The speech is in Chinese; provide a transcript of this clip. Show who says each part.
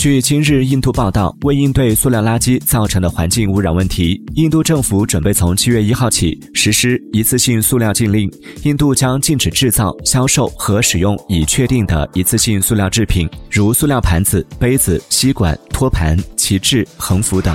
Speaker 1: 据今日印度报道为应对塑料垃圾造成的环境污染问题印度政府准备从七月一号起实施一次性塑料禁令印度将禁止制造销售和使用已确定的一次性塑料制品如塑料盘子杯子吸管托盘旗帜横幅等。